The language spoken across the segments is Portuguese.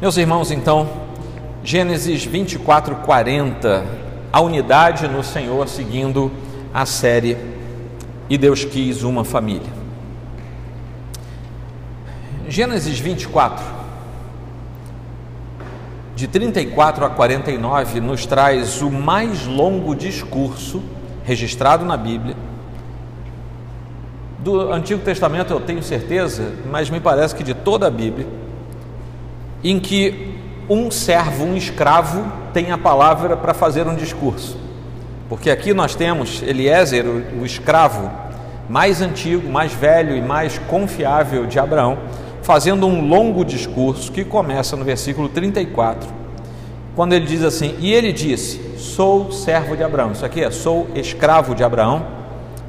Meus irmãos, então, Gênesis 24, 40, a unidade no Senhor seguindo a série E Deus quis uma família. Gênesis 24, de 34 a 49, nos traz o mais longo discurso registrado na Bíblia. Do Antigo Testamento eu tenho certeza, mas me parece que de toda a Bíblia em que um servo, um escravo, tem a palavra para fazer um discurso. Porque aqui nós temos Eliezer, o, o escravo mais antigo, mais velho e mais confiável de Abraão, fazendo um longo discurso que começa no versículo 34, quando ele diz assim: E ele disse: Sou servo de Abraão. Isso aqui é: Sou escravo de Abraão.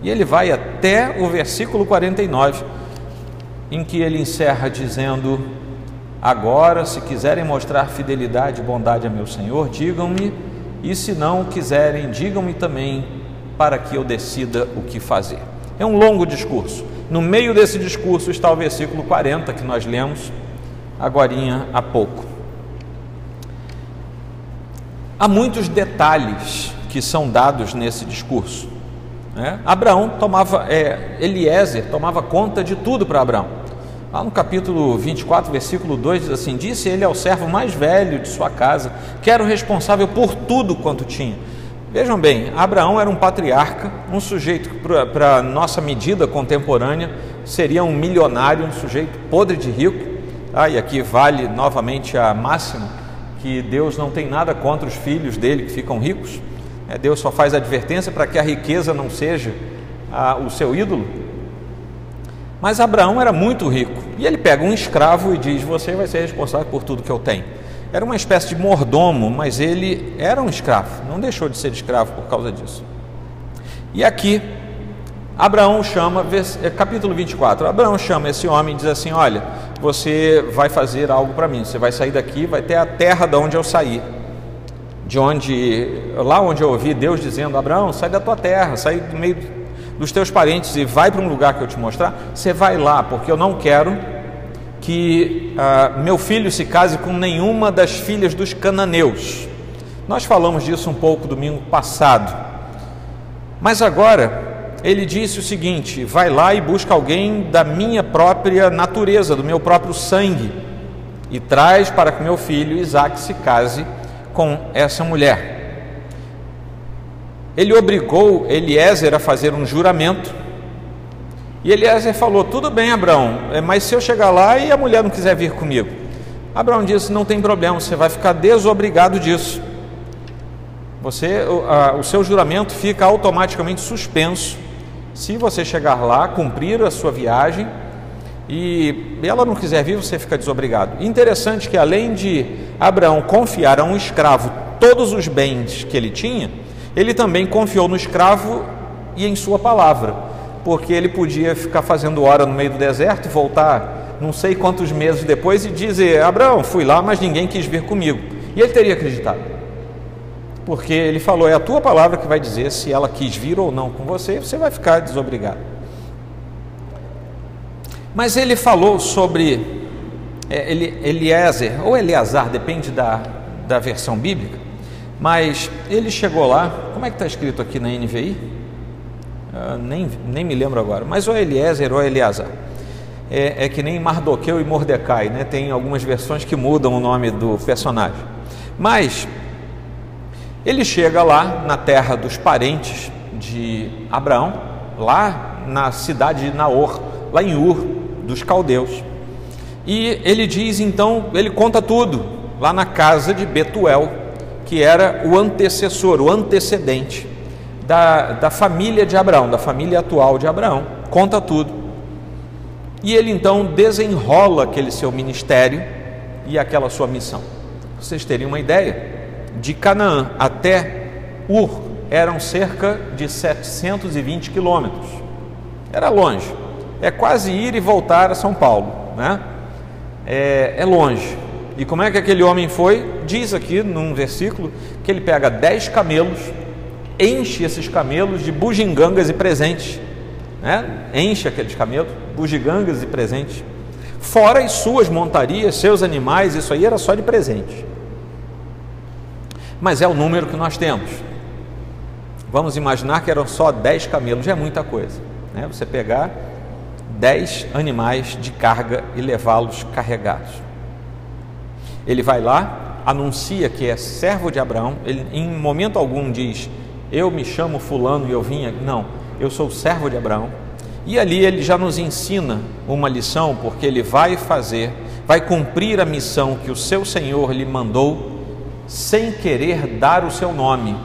E ele vai até o versículo 49, em que ele encerra dizendo: Agora, se quiserem mostrar fidelidade e bondade a meu Senhor, digam-me, e se não quiserem, digam-me também, para que eu decida o que fazer. É um longo discurso. No meio desse discurso está o versículo 40 que nós lemos agora há pouco. Há muitos detalhes que são dados nesse discurso. Né? Abraão tomava, é, Eliezer tomava conta de tudo para Abraão. Lá no capítulo 24, versículo 2 diz assim: Disse ele ao servo mais velho de sua casa, que era o responsável por tudo quanto tinha. Vejam bem, Abraão era um patriarca, um sujeito que, para nossa medida contemporânea, seria um milionário, um sujeito podre de rico. Ah, e aqui vale novamente a máxima que Deus não tem nada contra os filhos dele que ficam ricos. É, Deus só faz advertência para que a riqueza não seja ah, o seu ídolo, mas Abraão era muito rico e ele pega um escravo e diz: Você vai ser responsável por tudo que eu tenho. Era uma espécie de mordomo, mas ele era um escravo, não deixou de ser escravo por causa disso. E aqui, Abraão chama, é, capítulo 24, Abraão chama esse homem e diz assim: Olha, você vai fazer algo para mim, você vai sair daqui, vai ter a terra de onde eu saí. De onde, lá onde eu ouvi Deus dizendo: Abraão, sai da tua terra, sai do meio dos teus parentes e vai para um lugar que eu te mostrar, você vai lá, porque eu não quero que ah, meu filho se case com nenhuma das filhas dos cananeus. Nós falamos disso um pouco domingo passado. Mas agora ele disse o seguinte: vai lá e busca alguém da minha própria natureza, do meu próprio sangue, e traz para que meu filho Isaac se case com essa mulher. Ele obrigou Eliezer a fazer um juramento. E Eliezer falou: Tudo bem, Abraão, é, mas se eu chegar lá e a mulher não quiser vir comigo? Abraão disse: Não tem problema, você vai ficar desobrigado disso. Você, o, o seu juramento fica automaticamente suspenso se você chegar lá, cumprir a sua viagem e ela não quiser vir, você fica desobrigado. Interessante que além de Abraão confiar a um escravo todos os bens que ele tinha, ele também confiou no escravo e em sua palavra, porque ele podia ficar fazendo hora no meio do deserto e voltar não sei quantos meses depois e dizer: Abraão, fui lá, mas ninguém quis vir comigo. E ele teria acreditado, porque ele falou: é a tua palavra que vai dizer se ela quis vir ou não com você, você vai ficar desobrigado. Mas ele falou sobre é, Eliezer, ou Eleazar, depende da, da versão bíblica, mas ele chegou lá, como é que está escrito aqui na NVI? Uh, nem, nem me lembro agora, mas ou Eliezer ou Eleazar. É, é, que nem Mardoqueu e Mordecai, né? tem algumas versões que mudam o nome do personagem. Mas ele chega lá na terra dos parentes de Abraão, lá na cidade de Naor, lá em Ur, dos caldeus. E ele diz então, ele conta tudo, lá na casa de Betuel, que era o antecessor, o antecedente da, da família de Abraão, da família atual de Abraão, conta tudo. E ele então desenrola aquele seu ministério e aquela sua missão. Vocês terem uma ideia, de Canaã até Ur eram cerca de 720 quilômetros. Era longe, é quase ir e voltar a São Paulo, né? É, é longe. E como é que aquele homem foi? Diz aqui num versículo que ele pega dez camelos, enche esses camelos de bugigangas e presentes, né? enche aqueles camelos, bugigangas e presentes, fora as suas montarias, seus animais, isso aí era só de presente. Mas é o número que nós temos. Vamos imaginar que eram só 10 camelos, é muita coisa. Né? Você pegar 10 animais de carga e levá-los carregados. Ele vai lá, anuncia que é servo de Abraão, ele em momento algum diz: Eu me chamo Fulano e eu vim. Não, eu sou servo de Abraão. E ali ele já nos ensina uma lição, porque ele vai fazer, vai cumprir a missão que o seu Senhor lhe mandou, sem querer dar o seu nome.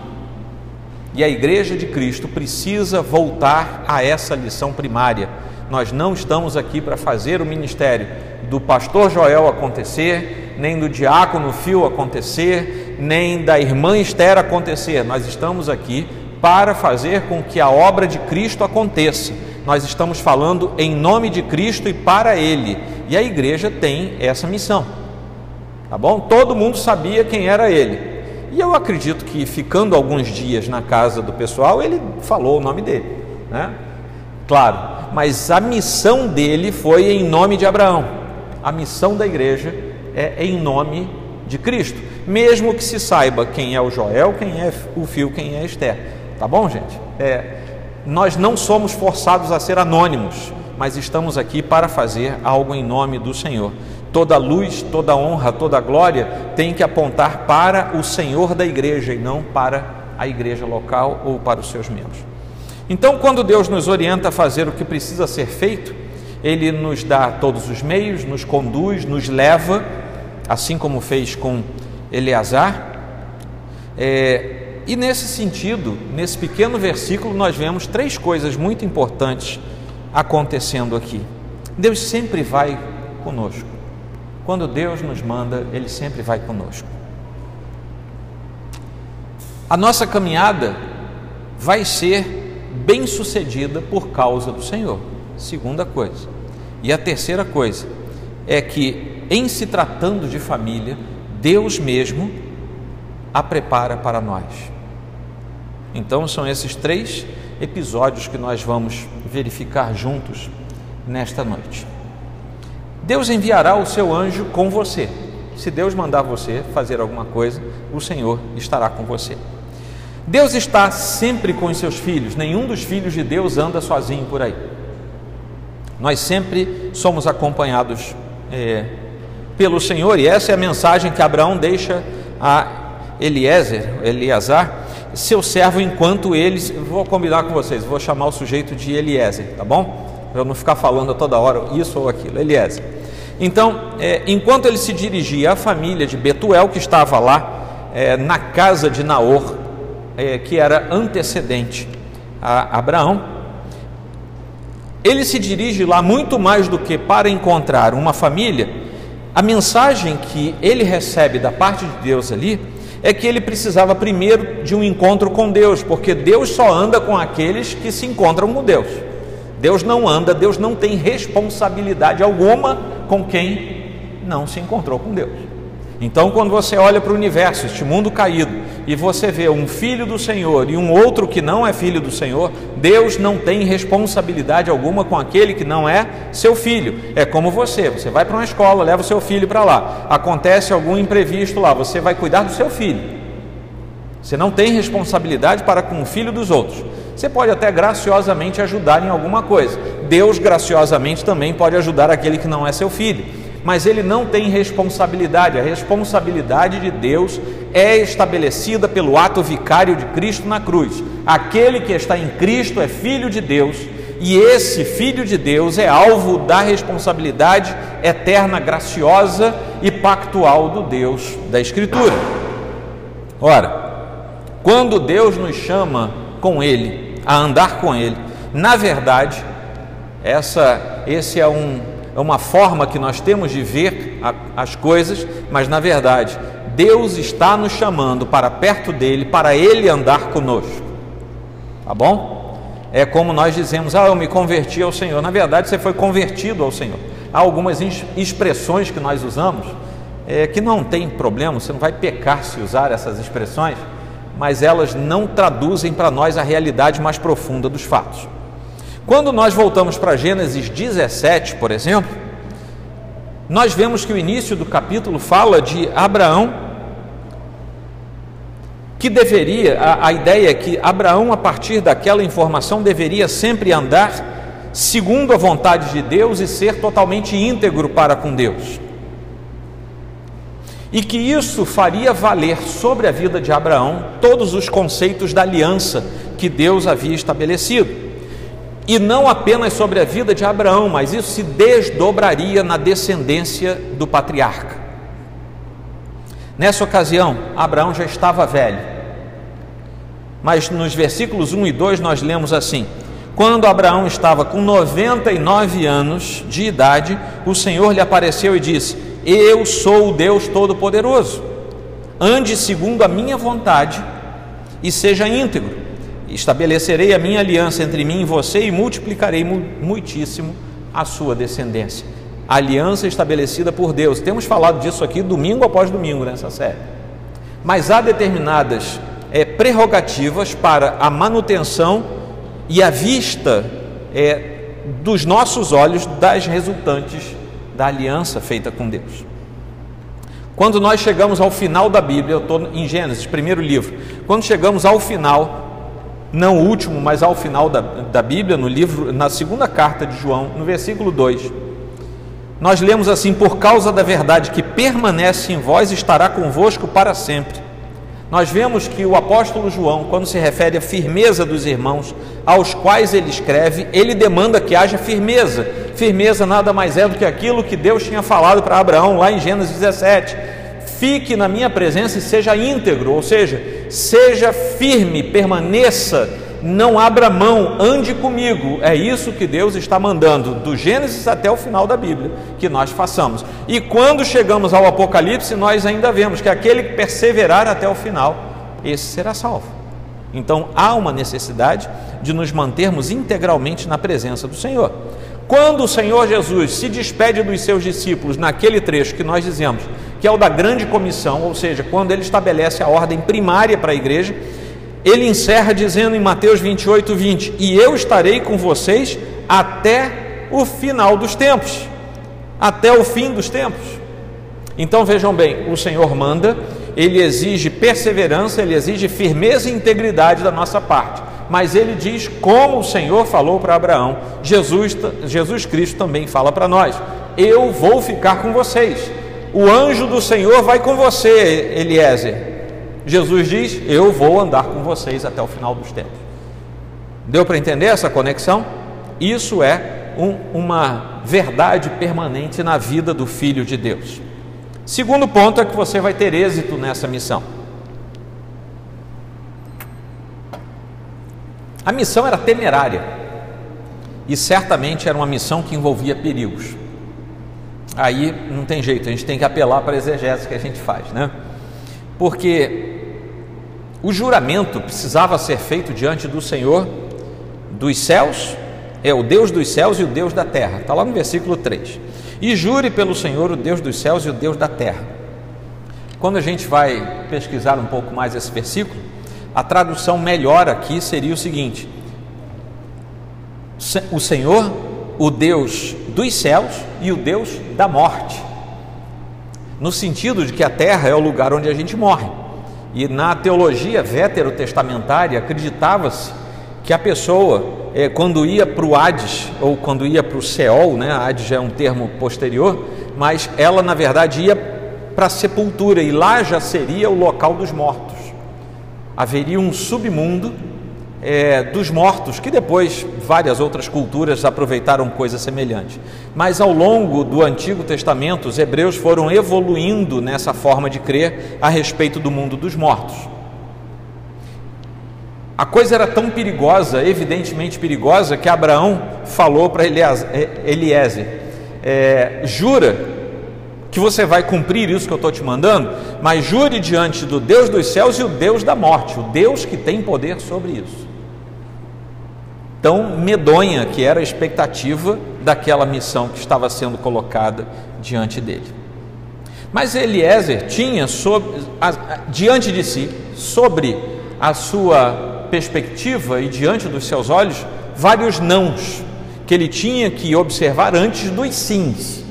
E a igreja de Cristo precisa voltar a essa lição primária. Nós não estamos aqui para fazer o ministério do pastor Joel acontecer, nem do diácono Fio acontecer, nem da irmã Esther acontecer. Nós estamos aqui para fazer com que a obra de Cristo aconteça. Nós estamos falando em nome de Cristo e para Ele. E a igreja tem essa missão. Tá bom? Todo mundo sabia quem era ele. E eu acredito que ficando alguns dias na casa do pessoal, ele falou o nome dele, né? Claro, mas a missão dele foi em nome de Abraão. A missão da igreja é em nome de Cristo, mesmo que se saiba quem é o Joel, quem é o Fio, quem é Esther. Tá bom, gente? É, nós não somos forçados a ser anônimos, mas estamos aqui para fazer algo em nome do Senhor. Toda luz, toda honra, toda glória tem que apontar para o Senhor da igreja e não para a igreja local ou para os seus membros. Então, quando Deus nos orienta a fazer o que precisa ser feito, Ele nos dá todos os meios, nos conduz, nos leva, assim como fez com Eleazar. É, e nesse sentido, nesse pequeno versículo, nós vemos três coisas muito importantes acontecendo aqui. Deus sempre vai conosco. Quando Deus nos manda, Ele sempre vai conosco. A nossa caminhada vai ser bem sucedida por causa do Senhor. Segunda coisa. E a terceira coisa é que, em se tratando de família, Deus mesmo a prepara para nós. Então, são esses três episódios que nós vamos verificar juntos nesta noite. Deus enviará o seu anjo com você. Se Deus mandar você fazer alguma coisa, o Senhor estará com você. Deus está sempre com os seus filhos, nenhum dos filhos de Deus anda sozinho por aí. Nós sempre somos acompanhados é, pelo Senhor, e essa é a mensagem que Abraão deixa a Eliezer, Eleazar, seu servo enquanto eles. Vou combinar com vocês, vou chamar o sujeito de Eliezer, tá bom? Para não ficar falando toda hora isso ou aquilo. Eliezer. Então, é, enquanto ele se dirigia à família de Betuel, que estava lá é, na casa de Naor, é, que era antecedente a Abraão, ele se dirige lá muito mais do que para encontrar uma família. A mensagem que ele recebe da parte de Deus ali é que ele precisava primeiro de um encontro com Deus, porque Deus só anda com aqueles que se encontram com Deus. Deus não anda, Deus não tem responsabilidade alguma com quem não se encontrou com Deus. Então, quando você olha para o universo, este mundo caído, e você vê um filho do Senhor e um outro que não é filho do Senhor, Deus não tem responsabilidade alguma com aquele que não é seu filho. É como você, você vai para uma escola, leva o seu filho para lá, acontece algum imprevisto lá, você vai cuidar do seu filho. Você não tem responsabilidade para com o filho dos outros. Você pode até graciosamente ajudar em alguma coisa. Deus graciosamente também pode ajudar aquele que não é seu filho mas ele não tem responsabilidade. A responsabilidade de Deus é estabelecida pelo ato vicário de Cristo na cruz. Aquele que está em Cristo é filho de Deus, e esse filho de Deus é alvo da responsabilidade eterna, graciosa e pactual do Deus da Escritura. Ora, quando Deus nos chama com Ele, a andar com Ele, na verdade, essa, esse é um é uma forma que nós temos de ver as coisas, mas na verdade, Deus está nos chamando para perto dele, para ele andar conosco. Tá bom? É como nós dizemos: "Ah, eu me converti ao Senhor". Na verdade, você foi convertido ao Senhor. Há algumas expressões que nós usamos é, que não tem problema, você não vai pecar se usar essas expressões, mas elas não traduzem para nós a realidade mais profunda dos fatos. Quando nós voltamos para Gênesis 17, por exemplo, nós vemos que o início do capítulo fala de Abraão, que deveria, a, a ideia é que Abraão, a partir daquela informação, deveria sempre andar segundo a vontade de Deus e ser totalmente íntegro para com Deus. E que isso faria valer sobre a vida de Abraão todos os conceitos da aliança que Deus havia estabelecido. E não apenas sobre a vida de Abraão, mas isso se desdobraria na descendência do patriarca. Nessa ocasião, Abraão já estava velho. Mas nos versículos 1 e 2 nós lemos assim: Quando Abraão estava com 99 anos de idade, o Senhor lhe apareceu e disse: Eu sou o Deus Todo-Poderoso. Ande segundo a minha vontade e seja íntegro estabelecerei a minha aliança entre mim e você e multiplicarei muitíssimo a sua descendência. Aliança estabelecida por Deus. Temos falado disso aqui domingo após domingo nessa série. Mas há determinadas é, prerrogativas para a manutenção e a vista é, dos nossos olhos das resultantes da aliança feita com Deus. Quando nós chegamos ao final da Bíblia, eu estou em Gênesis, primeiro livro, quando chegamos ao final, não último, mas ao final da, da Bíblia, no livro, na segunda carta de João, no versículo 2, nós lemos assim: Por causa da verdade que permanece em vós, estará convosco para sempre. Nós vemos que o apóstolo João, quando se refere à firmeza dos irmãos aos quais ele escreve, ele demanda que haja firmeza. Firmeza nada mais é do que aquilo que Deus tinha falado para Abraão lá em Gênesis 17 fique na minha presença e seja íntegro, ou seja, seja firme, permaneça, não abra mão, ande comigo. É isso que Deus está mandando, do Gênesis até o final da Bíblia, que nós façamos. E quando chegamos ao Apocalipse, nós ainda vemos que aquele que perseverar até o final, esse será salvo. Então há uma necessidade de nos mantermos integralmente na presença do Senhor. Quando o Senhor Jesus se despede dos seus discípulos, naquele trecho que nós dizemos, que é o da grande comissão, ou seja, quando ele estabelece a ordem primária para a igreja, ele encerra dizendo em Mateus 28, 20: E eu estarei com vocês até o final dos tempos, até o fim dos tempos. Então vejam bem, o Senhor manda, ele exige perseverança, ele exige firmeza e integridade da nossa parte. Mas ele diz como o Senhor falou para Abraão, Jesus, Jesus Cristo também fala para nós: Eu vou ficar com vocês o anjo do Senhor vai com você, Eliezer. Jesus diz: Eu vou andar com vocês até o final dos tempos. Deu para entender essa conexão? Isso é um, uma verdade permanente na vida do Filho de Deus. Segundo ponto é que você vai ter êxito nessa missão. A missão era temerária e certamente era uma missão que envolvia perigos aí não tem jeito, a gente tem que apelar para a exegese que a gente faz, né? Porque o juramento precisava ser feito diante do Senhor dos céus, é o Deus dos céus e o Deus da terra, está lá no versículo 3. E jure pelo Senhor, o Deus dos céus e o Deus da terra. Quando a gente vai pesquisar um pouco mais esse versículo, a tradução melhor aqui seria o seguinte: O Senhor, o Deus dos céus e o Deus da morte. No sentido de que a terra é o lugar onde a gente morre. E na teologia veterotestamentária acreditava-se que a pessoa, é, quando ia para o Hades, ou quando ia para o Seol, né, Hades é um termo posterior, mas ela na verdade ia para a sepultura e lá já seria o local dos mortos. Haveria um submundo é, dos mortos, que depois várias outras culturas aproveitaram coisa semelhante. Mas ao longo do Antigo Testamento, os hebreus foram evoluindo nessa forma de crer a respeito do mundo dos mortos. A coisa era tão perigosa, evidentemente perigosa, que Abraão falou para Eliezer: é, jura que você vai cumprir isso que eu estou te mandando, mas jure diante do Deus dos céus e o Deus da morte, o Deus que tem poder sobre isso tão medonha que era a expectativa daquela missão que estava sendo colocada diante dele. Mas Eliezer tinha sobre, diante de si, sobre a sua perspectiva e diante dos seus olhos, vários nãos que ele tinha que observar antes dos sims.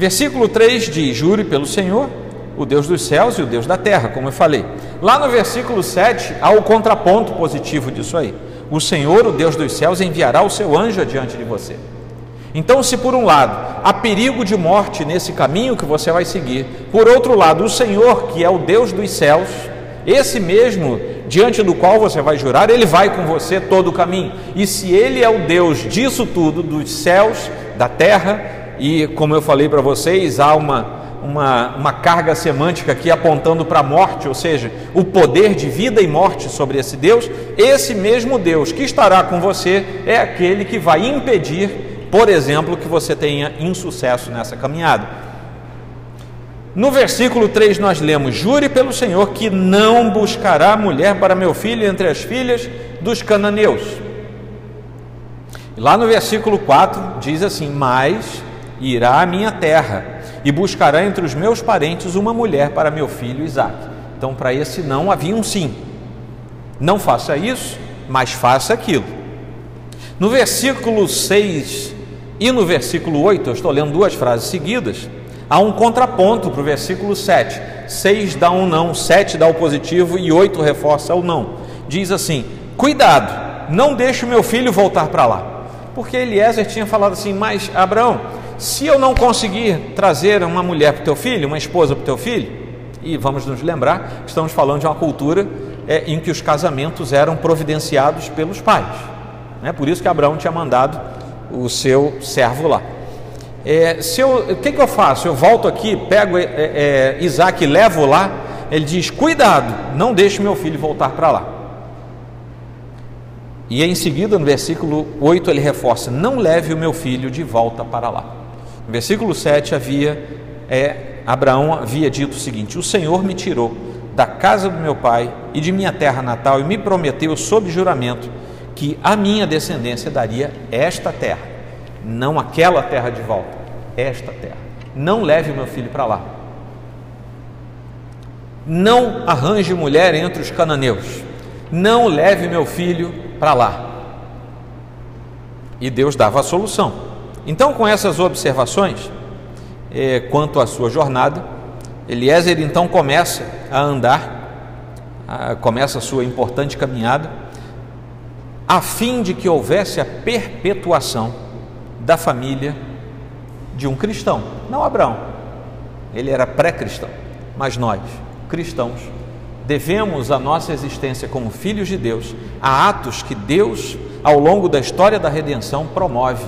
Versículo 3 diz: Jure pelo Senhor, o Deus dos céus e o Deus da terra, como eu falei. Lá no versículo 7 há o contraponto positivo disso aí. O Senhor, o Deus dos céus, enviará o seu anjo adiante de você. Então, se por um lado há perigo de morte nesse caminho que você vai seguir, por outro lado, o Senhor, que é o Deus dos céus, esse mesmo diante do qual você vai jurar, ele vai com você todo o caminho. E se ele é o Deus disso tudo, dos céus, da terra, e como eu falei para vocês, há uma uma, uma carga semântica aqui apontando para a morte, ou seja, o poder de vida e morte sobre esse Deus, esse mesmo Deus que estará com você é aquele que vai impedir, por exemplo, que você tenha insucesso nessa caminhada. No versículo 3 nós lemos: Jure pelo Senhor que não buscará mulher para meu filho entre as filhas dos cananeus. Lá no versículo 4 diz assim: Mas irá à minha terra e buscará entre os meus parentes uma mulher para meu filho Isaac. Então, para esse não havia um sim. Não faça isso, mas faça aquilo. No versículo 6 e no versículo 8, eu estou lendo duas frases seguidas, há um contraponto para o versículo 7. 6 dá um não, 7 dá o positivo e 8 reforça o não. Diz assim: Cuidado, não deixe o meu filho voltar para lá. Porque Eliezer tinha falado assim, mas Abraão, se eu não conseguir trazer uma mulher para o teu filho, uma esposa para o teu filho, e vamos nos lembrar, estamos falando de uma cultura é, em que os casamentos eram providenciados pelos pais. Né? Por isso que Abraão tinha mandado o seu servo lá. É, se eu, o que, que eu faço? Eu volto aqui, pego é, é, Isaac e levo lá. Ele diz: Cuidado, não deixe meu filho voltar para lá. E em seguida, no versículo 8, ele reforça: Não leve o meu filho de volta para lá. No versículo 7 havia é, Abraão havia dito o seguinte: O Senhor me tirou da casa do meu pai e de minha terra natal e me prometeu sob juramento que a minha descendência daria esta terra, não aquela terra de volta, esta terra. Não leve o meu filho para lá. Não arranje mulher entre os cananeus. Não leve meu filho para lá. E Deus dava a solução. Então, com essas observações eh, quanto à sua jornada, Eliezer então começa a andar, a, começa a sua importante caminhada, a fim de que houvesse a perpetuação da família de um cristão, não Abraão, ele era pré-cristão, mas nós, cristãos, devemos a nossa existência como filhos de Deus a atos que Deus, ao longo da história da redenção, promove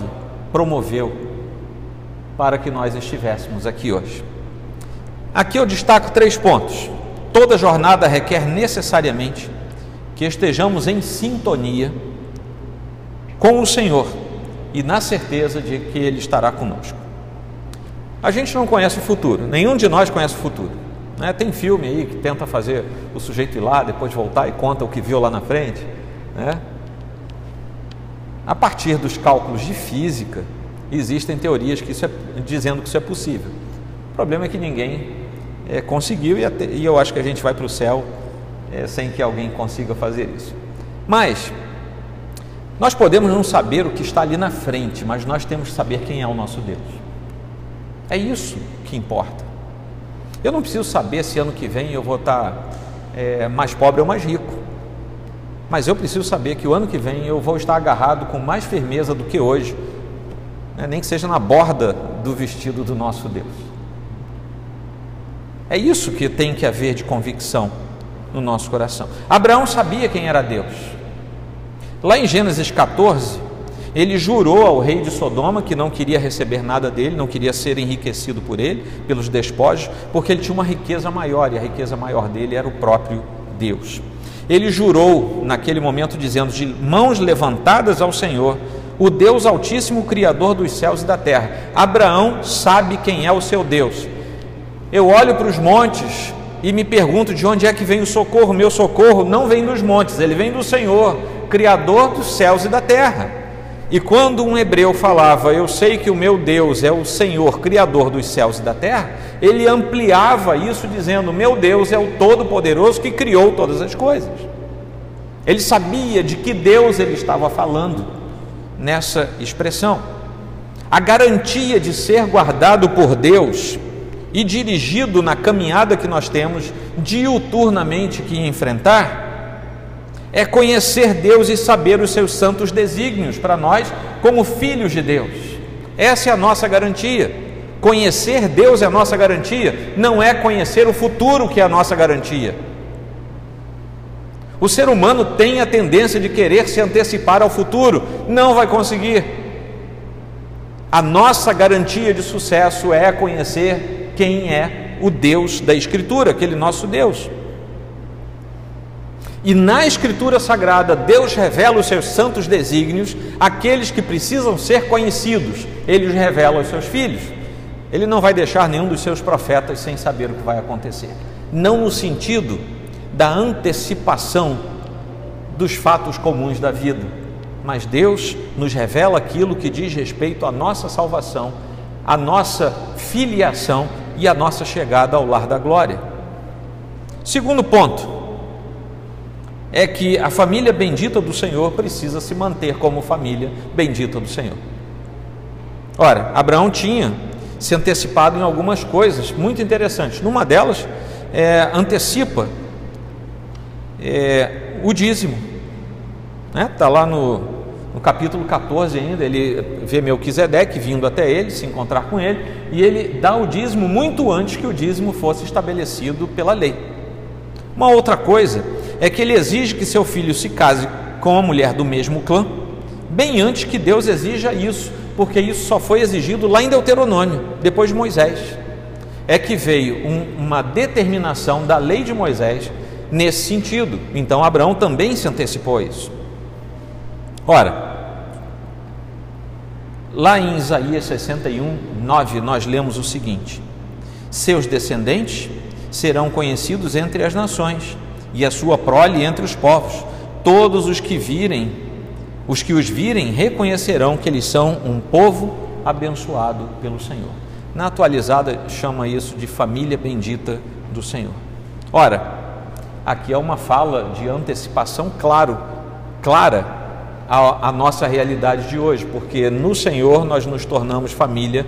promoveu para que nós estivéssemos aqui hoje. Aqui eu destaco três pontos. Toda jornada requer necessariamente que estejamos em sintonia com o Senhor e na certeza de que Ele estará conosco. A gente não conhece o futuro, nenhum de nós conhece o futuro. Né? Tem filme aí que tenta fazer o sujeito ir lá, depois voltar e conta o que viu lá na frente. Né? A partir dos cálculos de física, existem teorias que isso é, dizendo que isso é possível. O problema é que ninguém é, conseguiu e, até, e, eu acho que a gente vai para o céu é, sem que alguém consiga fazer isso. Mas nós podemos não saber o que está ali na frente, mas nós temos que saber quem é o nosso Deus. É isso que importa. Eu não preciso saber se ano que vem eu vou estar é, mais pobre ou mais rico. Mas eu preciso saber que o ano que vem eu vou estar agarrado com mais firmeza do que hoje, né? nem que seja na borda do vestido do nosso Deus. É isso que tem que haver de convicção no nosso coração. Abraão sabia quem era Deus. Lá em Gênesis 14, ele jurou ao rei de Sodoma que não queria receber nada dele, não queria ser enriquecido por ele, pelos despojos, porque ele tinha uma riqueza maior e a riqueza maior dele era o próprio Deus. Ele jurou naquele momento, dizendo: De mãos levantadas ao Senhor, o Deus Altíssimo, Criador dos céus e da terra. Abraão sabe quem é o seu Deus. Eu olho para os montes e me pergunto de onde é que vem o socorro. Meu socorro não vem dos montes, ele vem do Senhor, Criador dos céus e da terra. E quando um hebreu falava, eu sei que o meu Deus é o Senhor, Criador dos céus e da terra, ele ampliava isso dizendo: meu Deus é o Todo-Poderoso que criou todas as coisas. Ele sabia de que Deus ele estava falando nessa expressão. a garantia de ser guardado por Deus e dirigido na caminhada que nós temos diuturnamente que enfrentar, é conhecer Deus e saber os seus santos desígnios para nós como filhos de Deus. Essa é a nossa garantia. Conhecer Deus é a nossa garantia, não é conhecer o futuro que é a nossa garantia. O ser humano tem a tendência de querer se antecipar ao futuro, não vai conseguir. A nossa garantia de sucesso é conhecer quem é o Deus da Escritura, aquele nosso Deus. E na Escritura Sagrada, Deus revela os seus santos desígnios, aqueles que precisam ser conhecidos, ele os revela aos seus filhos. Ele não vai deixar nenhum dos seus profetas sem saber o que vai acontecer. Não no sentido da antecipação dos fatos comuns da vida, mas Deus nos revela aquilo que diz respeito à nossa salvação, à nossa filiação e à nossa chegada ao lar da glória. Segundo ponto, é que a família bendita do Senhor precisa se manter como família bendita do Senhor. Ora, Abraão tinha se antecipado em algumas coisas muito interessantes. Numa delas, é, antecipa é, o dízimo. Está né? Tá lá no, no capítulo 14 ainda, ele vê Melquisedeque vindo até ele, se encontrar com ele, e ele dá o dízimo muito antes que o dízimo fosse estabelecido pela lei. Uma outra coisa é que ele exige que seu filho se case com a mulher do mesmo clã, bem antes que Deus exija isso, porque isso só foi exigido lá em Deuteronômio, depois de Moisés. É que veio um, uma determinação da lei de Moisés nesse sentido. Então Abraão também se antecipou a isso. Ora, lá em Isaías 61, 9, nós lemos o seguinte: Seus descendentes serão conhecidos entre as nações e a sua prole entre os povos. Todos os que virem, os que os virem, reconhecerão que eles são um povo abençoado pelo Senhor. Na atualizada chama isso de família bendita do Senhor. Ora, aqui é uma fala de antecipação claro, clara à, à nossa realidade de hoje, porque no Senhor nós nos tornamos família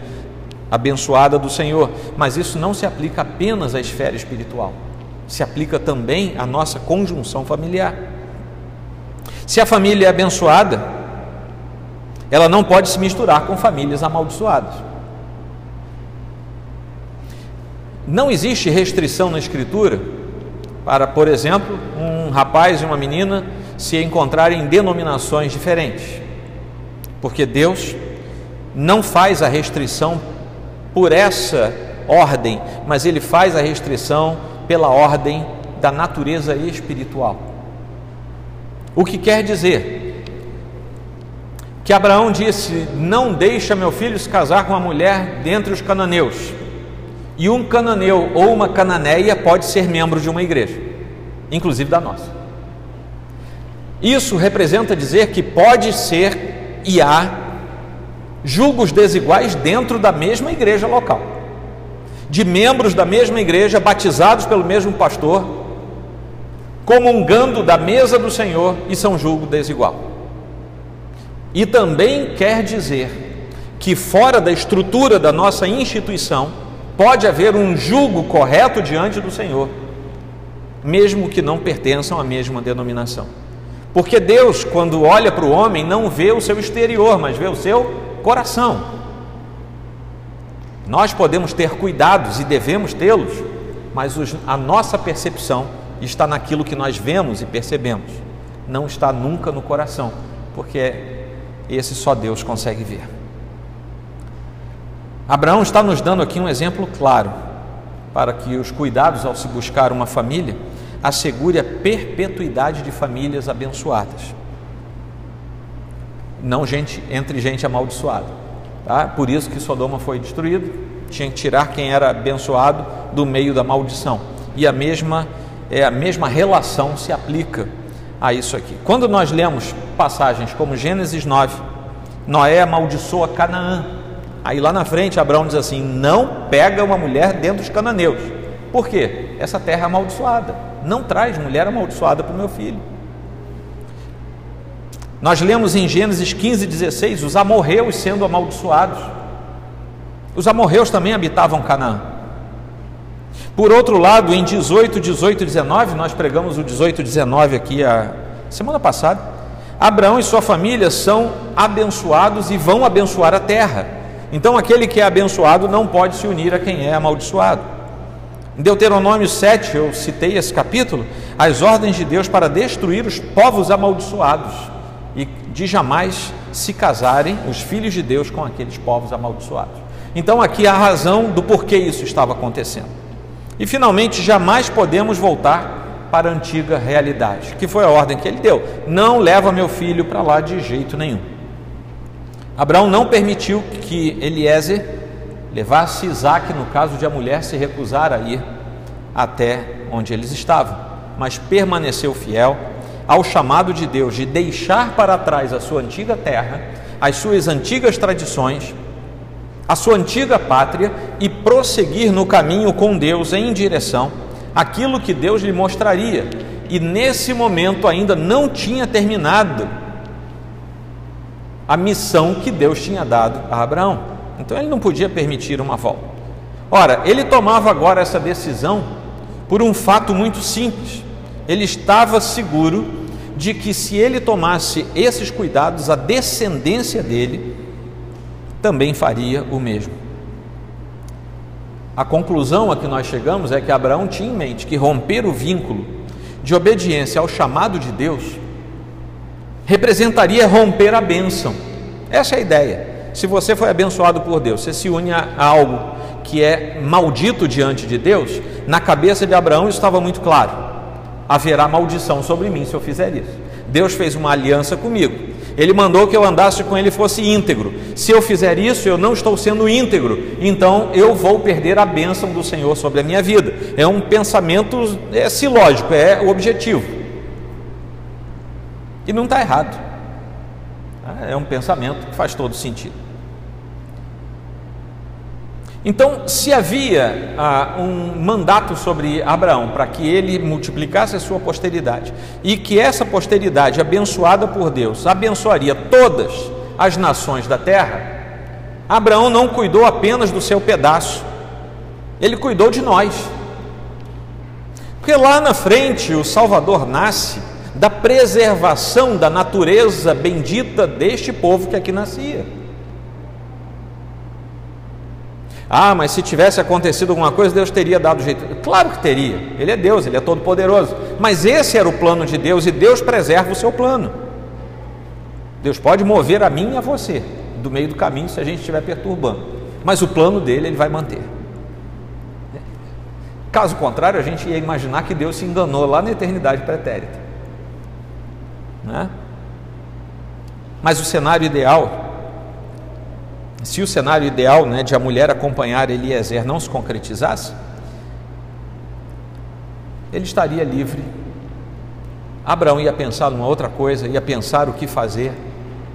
abençoada do Senhor, mas isso não se aplica apenas à esfera espiritual se aplica também à nossa conjunção familiar. Se a família é abençoada, ela não pode se misturar com famílias amaldiçoadas. Não existe restrição na Escritura para, por exemplo, um rapaz e uma menina se encontrarem em denominações diferentes, porque Deus não faz a restrição por essa ordem, mas Ele faz a restrição pela ordem da natureza espiritual. O que quer dizer que Abraão disse: Não deixa meu filho se casar com uma mulher dentre os cananeus. E um cananeu ou uma cananeia pode ser membro de uma igreja, inclusive da nossa. Isso representa dizer que pode ser e há julgos desiguais dentro da mesma igreja local de membros da mesma igreja, batizados pelo mesmo pastor, comungando da mesa do Senhor e são julgo desigual. E também quer dizer que fora da estrutura da nossa instituição pode haver um julgo correto diante do Senhor, mesmo que não pertençam à mesma denominação. Porque Deus, quando olha para o homem, não vê o seu exterior, mas vê o seu coração. Nós podemos ter cuidados e devemos tê-los, mas a nossa percepção está naquilo que nós vemos e percebemos, não está nunca no coração, porque esse só Deus consegue ver. Abraão está nos dando aqui um exemplo claro para que os cuidados ao se buscar uma família assegure a perpetuidade de famílias abençoadas. Não gente entre gente amaldiçoada. Tá? Por isso que Sodoma foi destruído, tinha que tirar quem era abençoado do meio da maldição. E a mesma é a mesma relação se aplica a isso aqui. Quando nós lemos passagens como Gênesis 9, Noé amaldiçoa Canaã. Aí lá na frente Abraão diz assim: "Não pega uma mulher dentro dos cananeus". Por quê? Essa terra é amaldiçoada. Não traz mulher amaldiçoada para o meu filho. Nós lemos em Gênesis 15, 16, os amorreus sendo amaldiçoados. Os amorreus também habitavam Canaã. Por outro lado, em 18, 18 19, nós pregamos o 18, 19 aqui a semana passada. Abraão e sua família são abençoados e vão abençoar a terra. Então, aquele que é abençoado não pode se unir a quem é amaldiçoado. Em Deuteronômio 7, eu citei esse capítulo, as ordens de Deus para destruir os povos amaldiçoados e de jamais se casarem os filhos de Deus com aqueles povos amaldiçoados. Então, aqui a razão do porquê isso estava acontecendo. E finalmente, jamais podemos voltar para a antiga realidade, que foi a ordem que ele deu: não leva meu filho para lá de jeito nenhum. Abraão não permitiu que Eliezer levasse Isaac, no caso de a mulher se recusar a ir até onde eles estavam, mas permaneceu fiel ao chamado de Deus de deixar para trás a sua antiga terra, as suas antigas tradições a sua antiga pátria e prosseguir no caminho com Deus em direção àquilo que Deus lhe mostraria. E nesse momento ainda não tinha terminado a missão que Deus tinha dado a Abraão. Então ele não podia permitir uma volta. Ora, ele tomava agora essa decisão por um fato muito simples. Ele estava seguro de que se ele tomasse esses cuidados, a descendência dele também faria o mesmo. A conclusão a que nós chegamos é que Abraão tinha em mente que romper o vínculo de obediência ao chamado de Deus representaria romper a bênção. Essa é a ideia. Se você foi abençoado por Deus, você se une a algo que é maldito diante de Deus, na cabeça de Abraão estava muito claro: haverá maldição sobre mim se eu fizer isso. Deus fez uma aliança comigo. Ele mandou que eu andasse com ele fosse íntegro. Se eu fizer isso, eu não estou sendo íntegro, então eu vou perder a bênção do Senhor sobre a minha vida. É um pensamento é silógico, é o objetivo. E não está errado. É um pensamento que faz todo sentido. Então, se havia ah, um mandato sobre Abraão para que ele multiplicasse a sua posteridade e que essa posteridade, abençoada por Deus, abençoaria todas as nações da terra, Abraão não cuidou apenas do seu pedaço, ele cuidou de nós. Porque lá na frente o Salvador nasce da preservação da natureza bendita deste povo que aqui nascia. Ah, mas se tivesse acontecido alguma coisa, Deus teria dado jeito. Claro que teria. Ele é Deus, ele é todo poderoso. Mas esse era o plano de Deus e Deus preserva o seu plano. Deus pode mover a mim e a você do meio do caminho se a gente estiver perturbando. Mas o plano dele ele vai manter. Caso contrário, a gente ia imaginar que Deus se enganou lá na eternidade pretérita. Né? Mas o cenário ideal se o cenário ideal né, de a mulher acompanhar Eliezer não se concretizasse, ele estaria livre. Abraão ia pensar numa outra coisa, ia pensar o que fazer,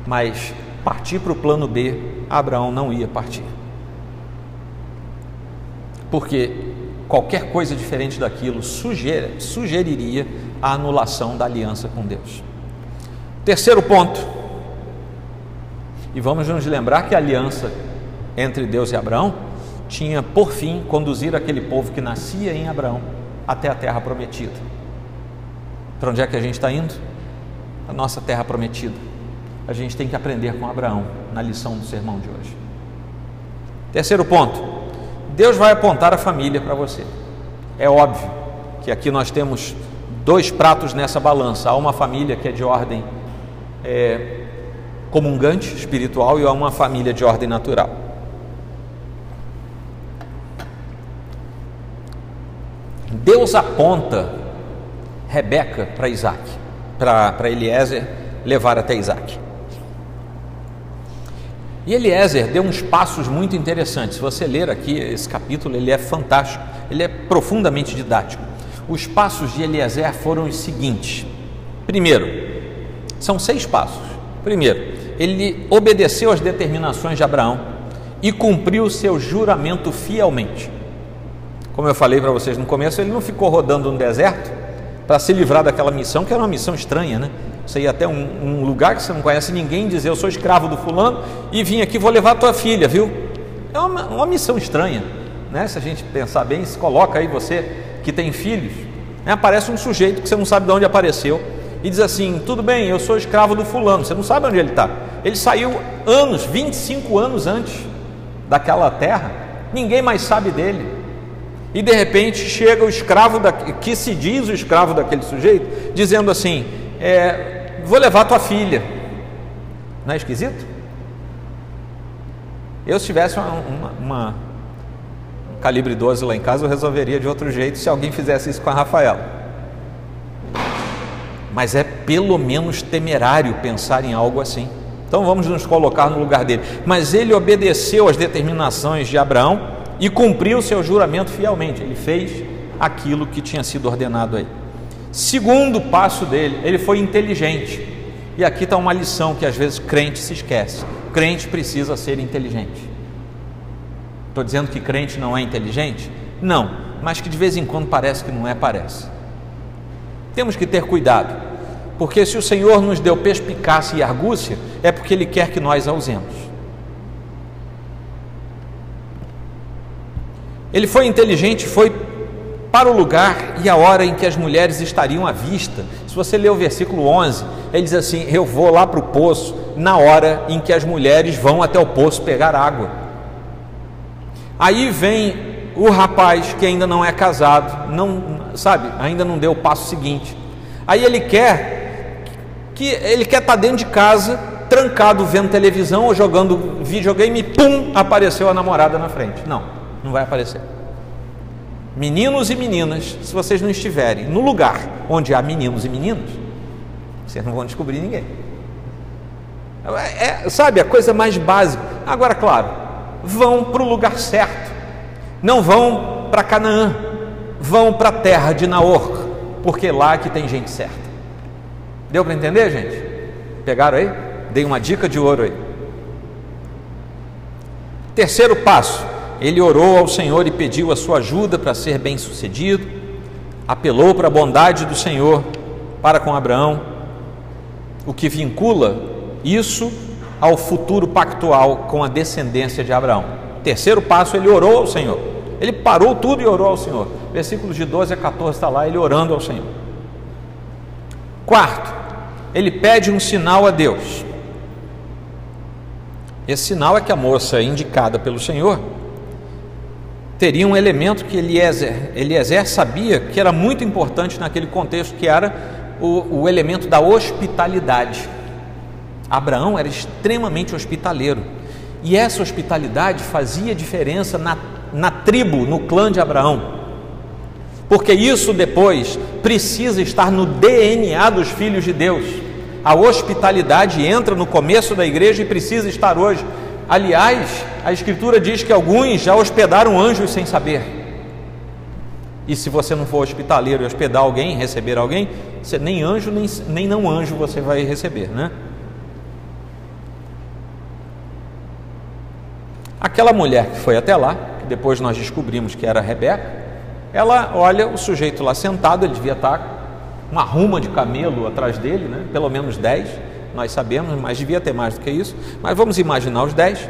mas partir para o plano B, Abraão não ia partir. Porque qualquer coisa diferente daquilo sugeriria a anulação da aliança com Deus. Terceiro ponto, e vamos nos lembrar que a aliança entre Deus e Abraão tinha por fim conduzir aquele povo que nascia em Abraão até a terra prometida. Para onde é que a gente está indo? A nossa terra prometida. A gente tem que aprender com Abraão na lição do sermão de hoje. Terceiro ponto: Deus vai apontar a família para você. É óbvio que aqui nós temos dois pratos nessa balança. Há uma família que é de ordem é, comungante espiritual e a uma família de ordem natural. Deus aponta Rebeca para Isaac, para Eliezer levar até Isaac. E Eliezer deu uns passos muito interessantes. Se você ler aqui esse capítulo, ele é fantástico, ele é profundamente didático. Os passos de Eliezer foram os seguintes: primeiro, são seis passos. Primeiro, ele obedeceu às determinações de Abraão e cumpriu o seu juramento fielmente. Como eu falei para vocês no começo, ele não ficou rodando no deserto para se livrar daquela missão, que era uma missão estranha, né? Você ir até um, um, lugar que você não conhece ninguém dizer eu sou escravo do fulano e vim aqui, vou levar tua filha, viu? É uma, uma missão estranha, né? Se a gente pensar bem, se coloca aí você que tem filhos, né? aparece um sujeito que você não sabe de onde apareceu e diz assim: tudo bem, eu sou escravo do fulano, você não sabe onde ele está. Ele saiu anos, 25 anos antes daquela terra, ninguém mais sabe dele. E de repente chega o escravo da, que se diz o escravo daquele sujeito, dizendo assim: é, vou levar tua filha. Não é esquisito? Eu se tivesse uma, uma, uma, um calibre 12 lá em casa, eu resolveria de outro jeito se alguém fizesse isso com a Rafaela. Mas é pelo menos temerário pensar em algo assim. Então vamos nos colocar no lugar dele. Mas ele obedeceu às determinações de Abraão e cumpriu seu juramento fielmente. Ele fez aquilo que tinha sido ordenado aí. Segundo passo dele, ele foi inteligente. E aqui está uma lição que às vezes crente se esquece. Crente precisa ser inteligente. Estou dizendo que crente não é inteligente? Não, mas que de vez em quando parece que não é, parece. Temos que ter cuidado, porque se o Senhor nos deu perspicácia e argúcia, é porque Ele quer que nós a usemos. Ele foi inteligente, foi para o lugar e a hora em que as mulheres estariam à vista. Se você ler o versículo 11, ele diz assim: Eu vou lá para o poço na hora em que as mulheres vão até o poço pegar água. Aí vem o rapaz que ainda não é casado, não sabe, ainda não deu o passo seguinte. Aí ele quer que ele quer estar tá dentro de casa, trancado vendo televisão ou jogando videogame e pum, apareceu a namorada na frente. Não não vai aparecer. Meninos e meninas, se vocês não estiverem no lugar onde há meninos e meninas, vocês não vão descobrir ninguém. É, é, sabe, a coisa mais básica. Agora, claro, vão para o lugar certo, não vão para Canaã, vão para a terra de Naor, porque é lá que tem gente certa. Deu para entender, gente? Pegaram aí? Dei uma dica de ouro aí. Terceiro passo: ele orou ao Senhor e pediu a sua ajuda para ser bem-sucedido, apelou para a bondade do Senhor para com Abraão, o que vincula isso ao futuro pactual com a descendência de Abraão. Terceiro passo, ele orou ao Senhor. Ele parou tudo e orou ao Senhor. Versículos de 12 a 14 está lá, ele orando ao Senhor. Quarto, ele pede um sinal a Deus. Esse sinal é que a moça indicada pelo Senhor teria um elemento que Eliezer, Eliezer sabia que era muito importante naquele contexto, que era o, o elemento da hospitalidade. Abraão era extremamente hospitaleiro e essa hospitalidade fazia diferença na, na tribo, no clã de Abraão, porque isso depois precisa estar no DNA dos filhos de Deus. A hospitalidade entra no começo da igreja e precisa estar hoje Aliás, a Escritura diz que alguns já hospedaram anjos sem saber. E se você não for hospitaleiro e hospedar alguém, receber alguém, você, nem anjo, nem, nem não anjo você vai receber, né? Aquela mulher que foi até lá, que depois nós descobrimos que era Rebeca, ela olha o sujeito lá sentado, ele devia estar uma ruma de camelo atrás dele, né? pelo menos dez nós sabemos, mas devia ter mais do que isso. Mas vamos imaginar os dez.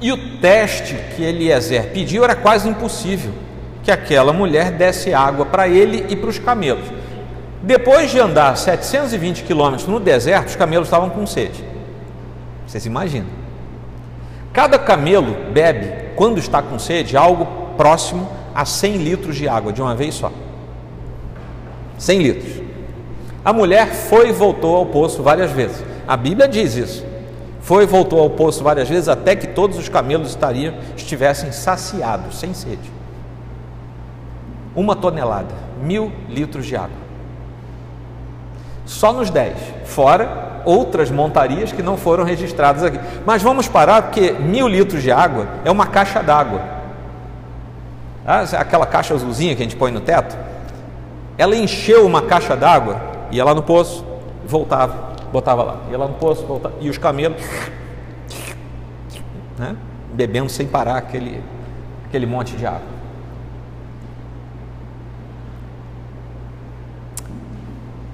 E o teste que Eliezer pediu era quase impossível que aquela mulher desse água para ele e para os camelos. Depois de andar 720 quilômetros no deserto, os camelos estavam com sede. Vocês imaginam? Cada camelo bebe, quando está com sede, algo próximo a 100 litros de água de uma vez só. 100 litros. A mulher foi e voltou ao poço várias vezes. A Bíblia diz isso. Foi e voltou ao poço várias vezes até que todos os camelos estariam, estivessem saciados, sem sede. Uma tonelada, mil litros de água. Só nos dez, fora outras montarias que não foram registradas aqui. Mas vamos parar porque mil litros de água é uma caixa d'água. Ah, aquela caixa azulzinha que a gente põe no teto. Ela encheu uma caixa d'água Ia lá no poço, voltava, botava lá. Ia lá no poço, voltava. E os camelos, né? bebendo sem parar aquele, aquele monte de água.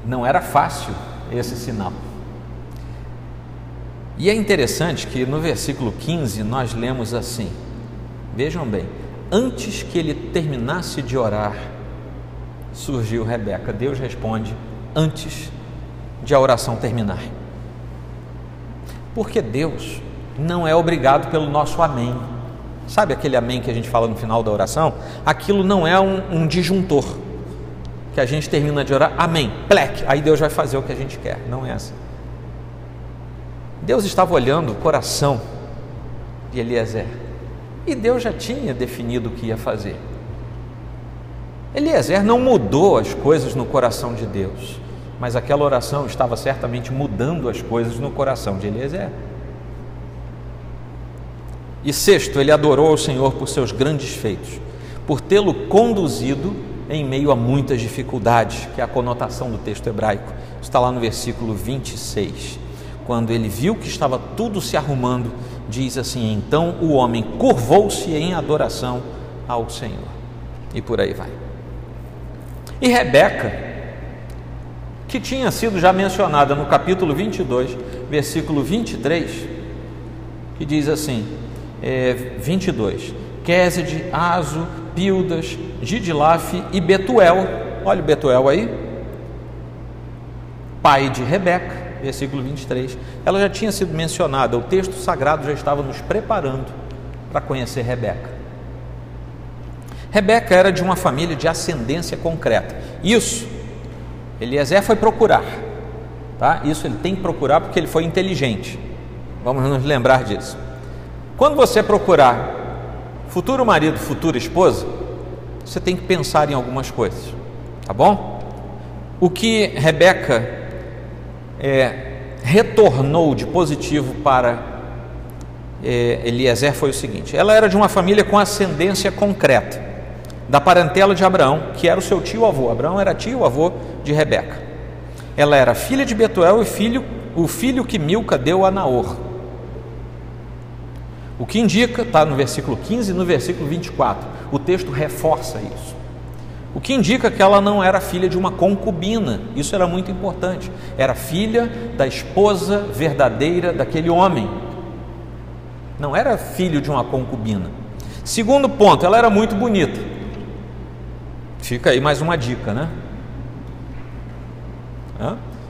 Não era fácil esse sinal. E é interessante que no versículo 15 nós lemos assim: vejam bem, antes que ele terminasse de orar, surgiu Rebeca. Deus responde antes de a oração terminar. Porque Deus não é obrigado pelo nosso amém. Sabe aquele amém que a gente fala no final da oração? Aquilo não é um, um disjuntor que a gente termina de orar, amém, plec, aí Deus vai fazer o que a gente quer. Não é assim. Deus estava olhando o coração de Eliezer e Deus já tinha definido o que ia fazer. Eliezer não mudou as coisas no coração de Deus, mas aquela oração estava certamente mudando as coisas no coração de Eliezer. E sexto, ele adorou ao Senhor por seus grandes feitos, por tê-lo conduzido em meio a muitas dificuldades, que é a conotação do texto hebraico. Está lá no versículo 26. Quando ele viu que estava tudo se arrumando, diz assim: Então o homem curvou-se em adoração ao Senhor. E por aí vai. E Rebeca, que tinha sido já mencionada no capítulo 22, versículo 23, que diz assim: é, 22: Quesed, Azo, Pildas, Gidilaf e Betuel. Olha o Betuel aí, pai de Rebeca, versículo 23. Ela já tinha sido mencionada, o texto sagrado já estava nos preparando para conhecer Rebeca. Rebeca era de uma família de ascendência concreta. Isso, Eliezer foi procurar, tá? Isso ele tem que procurar porque ele foi inteligente. Vamos nos lembrar disso. Quando você procurar futuro marido, futura esposa, você tem que pensar em algumas coisas, tá bom? O que Rebeca é, retornou de positivo para é, Eliezer foi o seguinte: ela era de uma família com ascendência concreta, da parentela de Abraão, que era o seu tio-avô. Abraão era tio-avô de Rebeca. Ela era filha de Betuel e filho, o filho que Milca deu a Naor. O que indica, está no versículo 15 e no versículo 24, o texto reforça isso. O que indica que ela não era filha de uma concubina, isso era muito importante, era filha da esposa verdadeira daquele homem, não era filho de uma concubina. Segundo ponto, ela era muito bonita. Fica aí mais uma dica, né?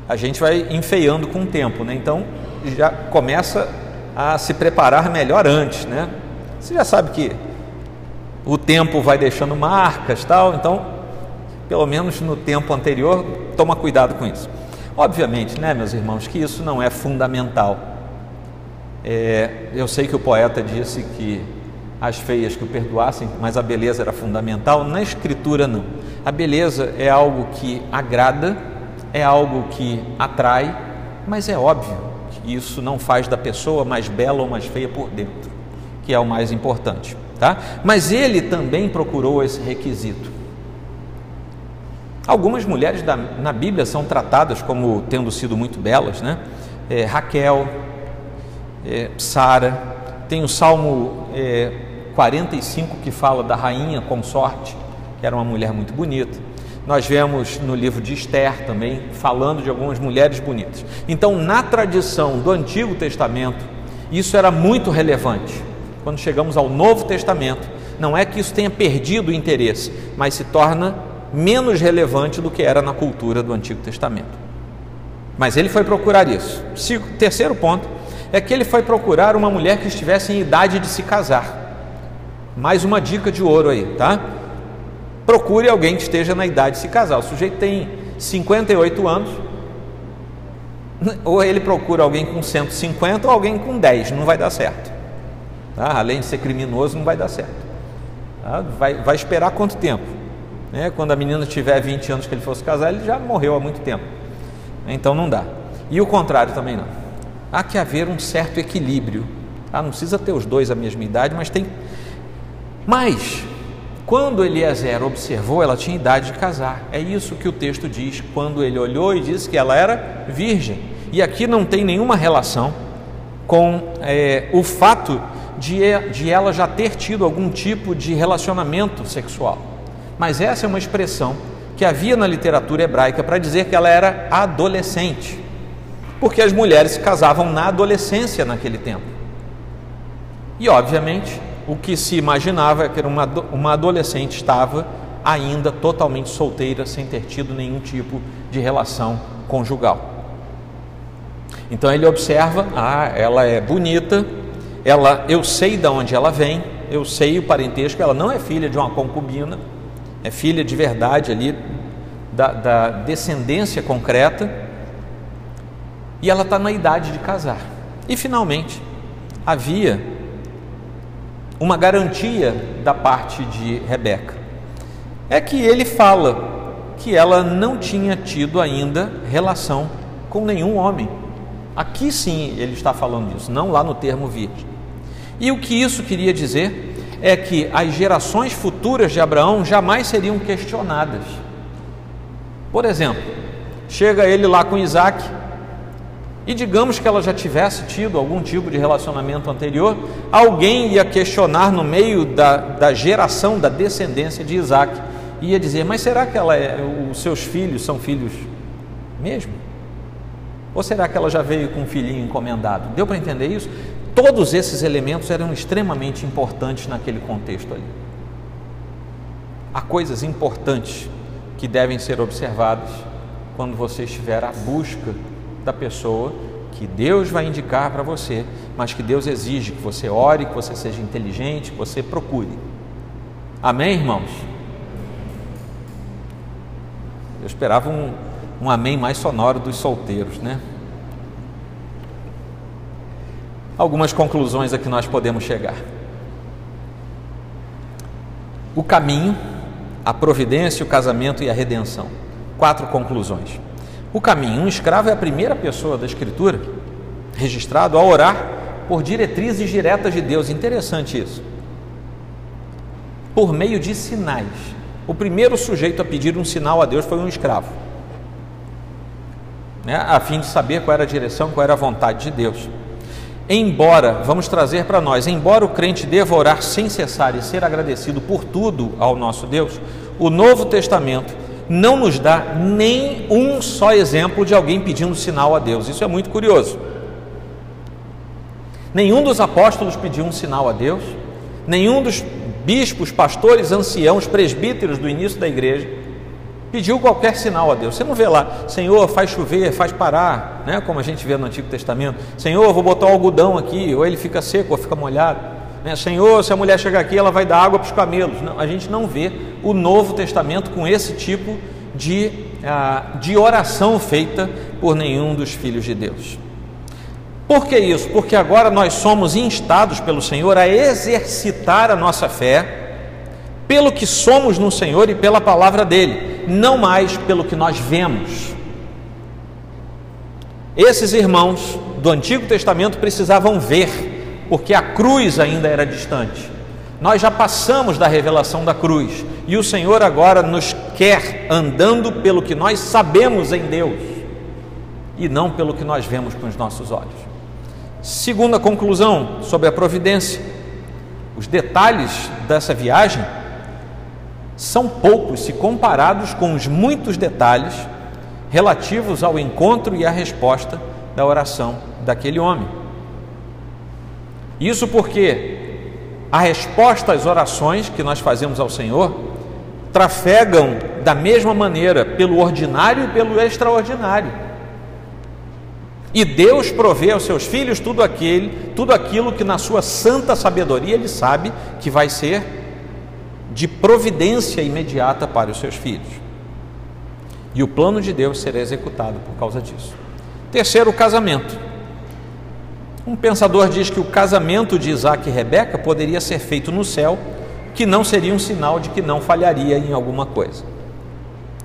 A gente vai enfeiando com o tempo, né? Então já começa a se preparar melhor antes, né? Você já sabe que o tempo vai deixando marcas, tal, então, pelo menos no tempo anterior, toma cuidado com isso. Obviamente, né, meus irmãos, que isso não é fundamental. É, eu sei que o poeta disse que as feias que o perdoassem, mas a beleza era fundamental. Na escritura, não. A beleza é algo que agrada, é algo que atrai, mas é óbvio isso não faz da pessoa mais bela ou mais feia por dentro, que é o mais importante, tá? Mas ele também procurou esse requisito. Algumas mulheres da, na Bíblia são tratadas como tendo sido muito belas, né? É, Raquel, é, Sara, tem o Salmo é, 45 que fala da rainha consorte, que era uma mulher muito bonita. Nós vemos no livro de Esther também falando de algumas mulheres bonitas. Então, na tradição do Antigo Testamento, isso era muito relevante. Quando chegamos ao Novo Testamento, não é que isso tenha perdido o interesse, mas se torna menos relevante do que era na cultura do Antigo Testamento. Mas ele foi procurar isso. Terceiro ponto é que ele foi procurar uma mulher que estivesse em idade de se casar. Mais uma dica de ouro aí, tá? procure alguém que esteja na idade de se casar. O sujeito tem 58 anos, ou ele procura alguém com 150 ou alguém com 10, não vai dar certo. Tá? Além de ser criminoso, não vai dar certo. Tá? Vai, vai esperar quanto tempo? Né? Quando a menina tiver 20 anos que ele fosse casar, ele já morreu há muito tempo. Então não dá. E o contrário também não. Há que haver um certo equilíbrio. Tá? Não precisa ter os dois a mesma idade, mas tem. Mas quando Eliezer observou, ela tinha idade de casar. É isso que o texto diz, quando ele olhou e disse que ela era virgem. E aqui não tem nenhuma relação com é, o fato de, de ela já ter tido algum tipo de relacionamento sexual. Mas essa é uma expressão que havia na literatura hebraica para dizer que ela era adolescente. porque as mulheres se casavam na adolescência naquele tempo. E, obviamente, o que se imaginava é que uma, uma adolescente estava ainda totalmente solteira, sem ter tido nenhum tipo de relação conjugal. Então ele observa: ah, ela é bonita, ela, eu sei de onde ela vem, eu sei o parentesco, ela não é filha de uma concubina, é filha de verdade ali da, da descendência concreta, e ela está na idade de casar. E finalmente havia uma garantia da parte de Rebeca. É que ele fala que ela não tinha tido ainda relação com nenhum homem. Aqui sim ele está falando disso, não lá no termo virgem. E o que isso queria dizer é que as gerações futuras de Abraão jamais seriam questionadas. Por exemplo, chega ele lá com Isaac, e digamos que ela já tivesse tido algum tipo de relacionamento anterior, alguém ia questionar no meio da, da geração, da descendência de Isaac, ia dizer: Mas será que ela é, os seus filhos são filhos mesmo? Ou será que ela já veio com um filhinho encomendado? Deu para entender isso? Todos esses elementos eram extremamente importantes naquele contexto ali. Há coisas importantes que devem ser observadas quando você estiver à busca da pessoa que Deus vai indicar para você, mas que Deus exige que você ore, que você seja inteligente, que você procure. Amém, irmãos? Eu esperava um, um amém mais sonoro dos solteiros, né? algumas conclusões a que nós podemos chegar. O caminho, a providência, o casamento e a redenção. Quatro conclusões. O caminho, um escravo é a primeira pessoa da Escritura registrado a orar por diretrizes diretas de Deus. Interessante isso. Por meio de sinais. O primeiro sujeito a pedir um sinal a Deus foi um escravo, né? a fim de saber qual era a direção, qual era a vontade de Deus. Embora, vamos trazer para nós, embora o crente deva orar sem cessar e ser agradecido por tudo ao nosso Deus, o Novo Testamento não nos dá nem um só exemplo de alguém pedindo sinal a Deus. Isso é muito curioso. Nenhum dos apóstolos pediu um sinal a Deus, nenhum dos bispos, pastores, anciãos, presbíteros do início da igreja pediu qualquer sinal a Deus. Você não vê lá, Senhor, faz chover, faz parar, né? como a gente vê no Antigo Testamento. Senhor, vou botar algodão aqui, ou ele fica seco ou fica molhado. Né? Senhor, se a mulher chegar aqui, ela vai dar água para os camelos. Não, a gente não vê o Novo Testamento com esse tipo de, uh, de oração feita por nenhum dos filhos de Deus. Por que isso? Porque agora nós somos instados pelo Senhor a exercitar a nossa fé pelo que somos no Senhor e pela palavra dele não mais pelo que nós vemos. Esses irmãos do Antigo Testamento precisavam ver, porque a cruz ainda era distante. Nós já passamos da revelação da cruz e o Senhor agora nos quer andando pelo que nós sabemos em Deus e não pelo que nós vemos com os nossos olhos. Segunda conclusão sobre a providência: os detalhes dessa viagem são poucos se comparados com os muitos detalhes relativos ao encontro e à resposta da oração daquele homem. Isso porque a resposta às orações que nós fazemos ao Senhor trafegam da mesma maneira pelo ordinário e pelo extraordinário. E Deus provê aos seus filhos tudo aquele, tudo aquilo que na sua santa sabedoria ele sabe que vai ser de providência imediata para os seus filhos. E o plano de Deus será executado por causa disso. Terceiro, o casamento. Um pensador diz que o casamento de Isaac e Rebeca poderia ser feito no céu, que não seria um sinal de que não falharia em alguma coisa.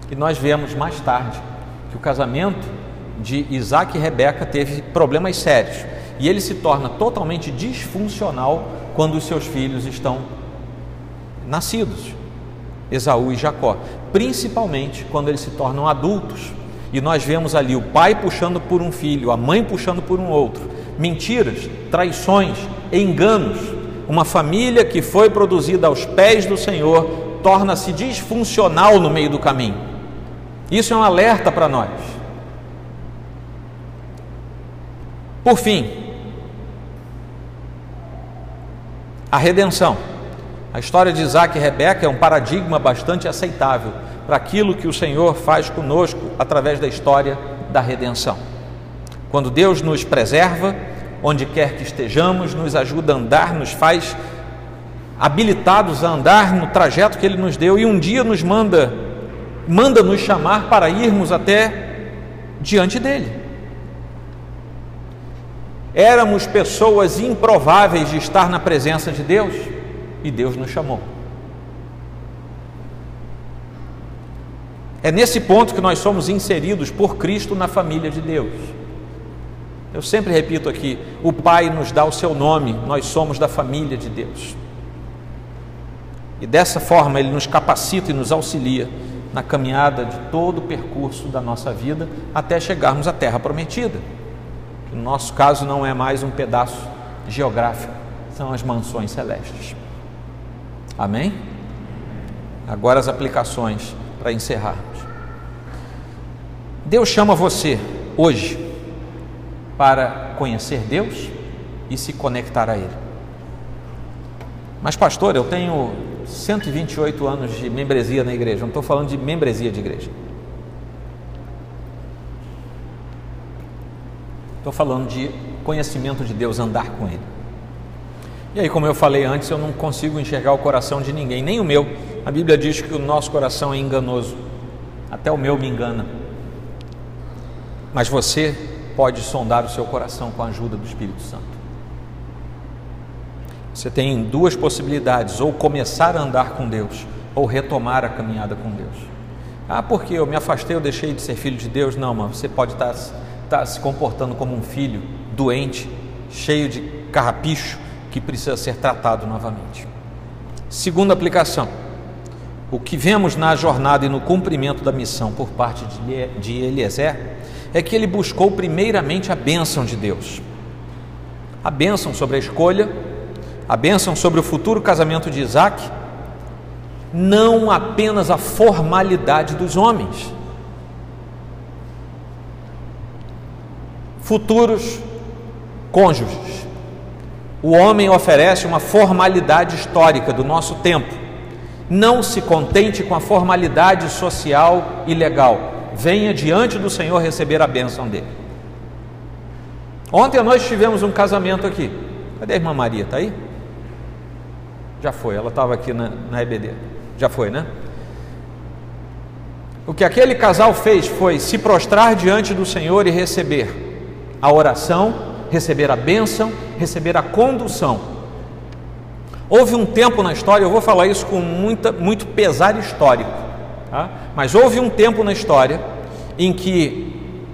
E nós vemos mais tarde que o casamento de Isaac e Rebeca teve problemas sérios e ele se torna totalmente disfuncional quando os seus filhos estão nascidos, Esaú e Jacó, principalmente quando eles se tornam adultos. E nós vemos ali o pai puxando por um filho, a mãe puxando por um outro, mentiras, traições, enganos. Uma família que foi produzida aos pés do Senhor torna-se disfuncional no meio do caminho. Isso é um alerta para nós. Por fim, a redenção. A história de Isaac e Rebeca é um paradigma bastante aceitável para aquilo que o Senhor faz conosco através da história da redenção. Quando Deus nos preserva, onde quer que estejamos, nos ajuda a andar, nos faz habilitados a andar no trajeto que Ele nos deu e um dia nos manda, manda nos chamar para irmos até diante dele. Éramos pessoas improváveis de estar na presença de Deus e Deus nos chamou. É nesse ponto que nós somos inseridos por Cristo na família de Deus. Eu sempre repito aqui: o Pai nos dá o seu nome, nós somos da família de Deus. E dessa forma ele nos capacita e nos auxilia na caminhada de todo o percurso da nossa vida até chegarmos à terra prometida. Que no nosso caso não é mais um pedaço geográfico, são as mansões celestes. Amém? Agora as aplicações para encerrarmos. Deus chama você hoje para conhecer Deus e se conectar a Ele. Mas, pastor, eu tenho 128 anos de membresia na igreja, não estou falando de membresia de igreja. Estou falando de conhecimento de Deus, andar com Ele. E aí, como eu falei antes, eu não consigo enxergar o coração de ninguém, nem o meu. A Bíblia diz que o nosso coração é enganoso, até o meu me engana. Mas você pode sondar o seu coração com a ajuda do Espírito Santo. Você tem duas possibilidades: ou começar a andar com Deus, ou retomar a caminhada com Deus. Ah, porque eu me afastei, eu deixei de ser filho de Deus? Não, mas você pode estar, estar se comportando como um filho doente, cheio de carrapicho, que precisa ser tratado novamente. Segunda aplicação: o que vemos na jornada e no cumprimento da missão por parte de Eliezer é que ele buscou primeiramente a bênção de Deus. A bênção sobre a escolha a bênção sobre o futuro casamento de Isaac, não apenas a formalidade dos homens. Futuros cônjuges. O homem oferece uma formalidade histórica do nosso tempo. Não se contente com a formalidade social e legal. Venha diante do Senhor receber a bênção dele. Ontem nós tivemos um casamento aqui. Cadê a irmã Maria? Está aí? Já foi, ela estava aqui na, na EBD. Já foi, né? O que aquele casal fez foi se prostrar diante do Senhor e receber a oração, receber a bênção, receber a condução. Houve um tempo na história, eu vou falar isso com muita, muito pesar histórico, tá? mas houve um tempo na história em que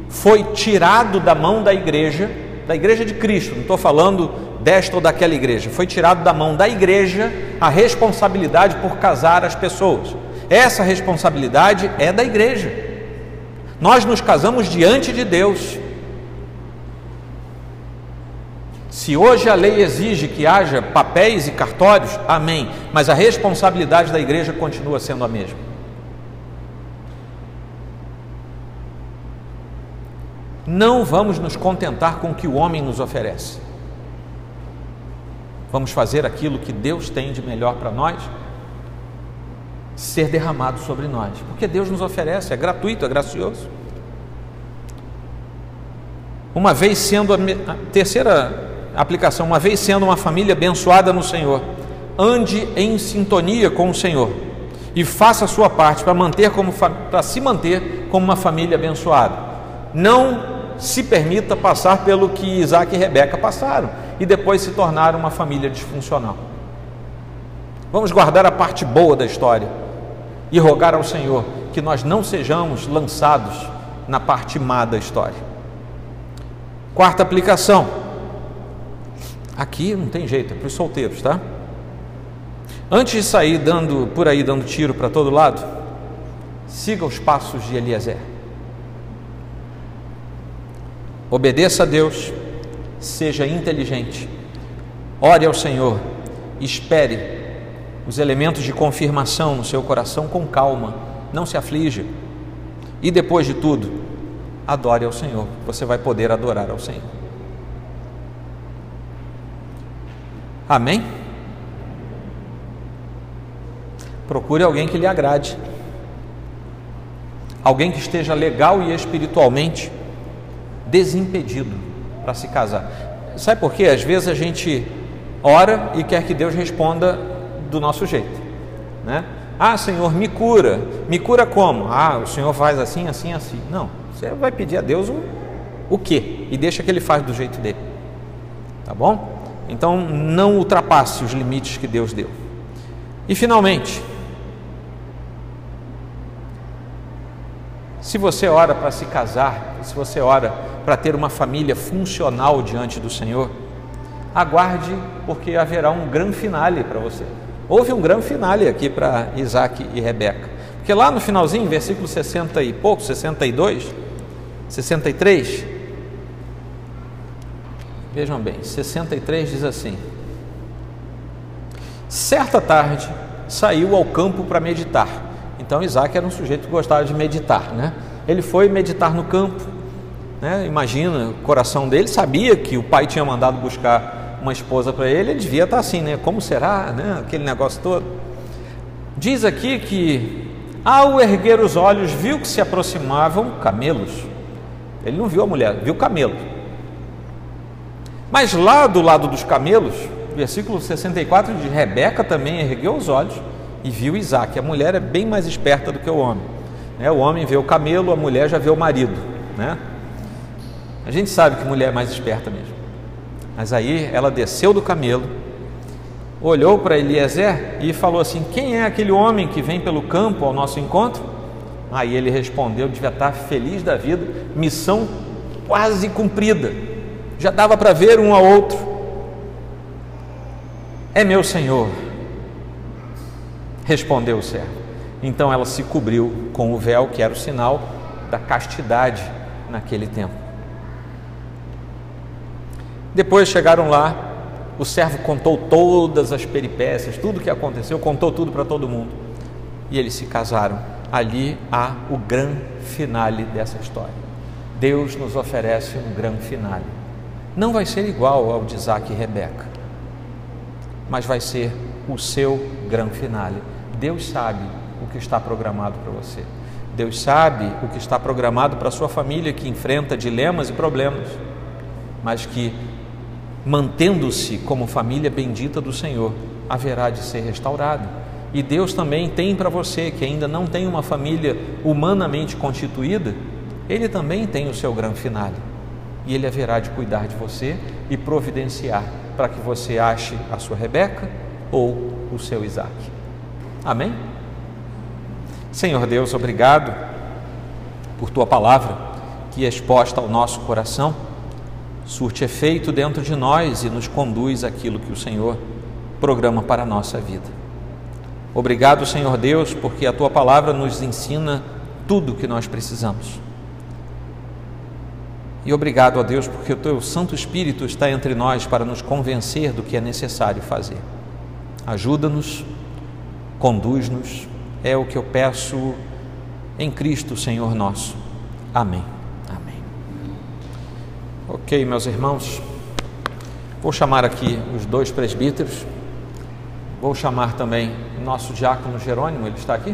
foi tirado da mão da igreja, da igreja de Cristo, não estou falando desta ou daquela igreja. Foi tirado da mão da igreja a responsabilidade por casar as pessoas. Essa responsabilidade é da igreja. Nós nos casamos diante de Deus. Se hoje a lei exige que haja papéis e cartórios, amém, mas a responsabilidade da igreja continua sendo a mesma. Não vamos nos contentar com o que o homem nos oferece. Vamos fazer aquilo que Deus tem de melhor para nós ser derramado sobre nós, porque Deus nos oferece, é gratuito, é gracioso. Uma vez sendo a, a terceira aplicação, uma vez sendo uma família abençoada no Senhor, ande em sintonia com o Senhor e faça a sua parte para manter como para se manter como uma família abençoada. Não se permita passar pelo que Isaac e Rebeca passaram e depois se tornaram uma família disfuncional. Vamos guardar a parte boa da história e rogar ao Senhor que nós não sejamos lançados na parte má da história. Quarta aplicação. Aqui não tem jeito, é para os solteiros, tá? Antes de sair dando por aí dando tiro para todo lado, siga os passos de Eliezer. Obedeça a Deus, seja inteligente, ore ao Senhor, espere os elementos de confirmação no seu coração com calma, não se aflija. E depois de tudo, adore ao Senhor, você vai poder adorar ao Senhor. Amém? Procure alguém que lhe agrade. Alguém que esteja legal e espiritualmente desimpedido para se casar. Sabe por quê? Às vezes a gente ora e quer que Deus responda do nosso jeito, né? Ah, Senhor, me cura. Me cura como? Ah, o Senhor faz assim, assim, assim. Não, você vai pedir a Deus o, o quê? E deixa que Ele faz do jeito dele. Tá bom? Então não ultrapasse os limites que Deus deu. E finalmente, se você ora para se casar, se você ora para ter uma família funcional diante do Senhor, aguarde, porque haverá um grande finale para você. Houve um grande finale aqui para Isaac e Rebeca. Porque lá no finalzinho, versículo 60 e pouco, 62, 63, vejam bem, 63 diz assim: Certa tarde saiu ao campo para meditar. Então Isaac era um sujeito que gostava de meditar, né? Ele foi meditar no campo, né? Imagina, o coração dele sabia que o pai tinha mandado buscar uma esposa para ele, ele devia estar assim, né? Como será, né? Aquele negócio todo. Diz aqui que ao erguer os olhos viu que se aproximavam camelos. Ele não viu a mulher, viu camelo. Mas lá do lado dos camelos, versículo 64 de Rebeca também ergueu os olhos e viu Isaac. A mulher é bem mais esperta do que o homem. Né? O homem vê o camelo, a mulher já vê o marido. Né? A gente sabe que mulher é mais esperta mesmo. Mas aí ela desceu do camelo, olhou para Eliezer e falou assim: Quem é aquele homem que vem pelo campo ao nosso encontro? Aí ele respondeu: Devia estar feliz da vida, missão quase cumprida, já dava para ver um ao outro. É meu senhor, respondeu o servo. Então ela se cobriu com o véu, que era o sinal da castidade naquele tempo. Depois chegaram lá, o servo contou todas as peripécias, tudo o que aconteceu, contou tudo para todo mundo. E eles se casaram. Ali há o grande finale dessa história. Deus nos oferece um grande finale. Não vai ser igual ao de Isaac e Rebeca, mas vai ser o seu grande finale. Deus sabe o que está programado para você. Deus sabe o que está programado para a sua família que enfrenta dilemas e problemas, mas que mantendo-se como família bendita do Senhor, haverá de ser restaurado. E Deus também tem para você que ainda não tem uma família humanamente constituída, Ele também tem o seu grande finale. E Ele haverá de cuidar de você e providenciar para que você ache a sua Rebeca ou o seu Isaac. Amém? Senhor Deus, obrigado por tua palavra que é exposta ao nosso coração surte efeito dentro de nós e nos conduz àquilo que o Senhor programa para a nossa vida. Obrigado, Senhor Deus, porque a tua palavra nos ensina tudo o que nós precisamos. E obrigado a Deus, porque o teu Santo Espírito está entre nós para nos convencer do que é necessário fazer. Ajuda-nos, conduz-nos, é o que eu peço em Cristo, Senhor nosso. Amém. Ok, meus irmãos, vou chamar aqui os dois presbíteros, vou chamar também o nosso diácono Jerônimo, ele está aqui?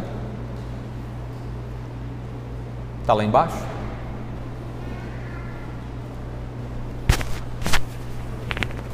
Está lá embaixo?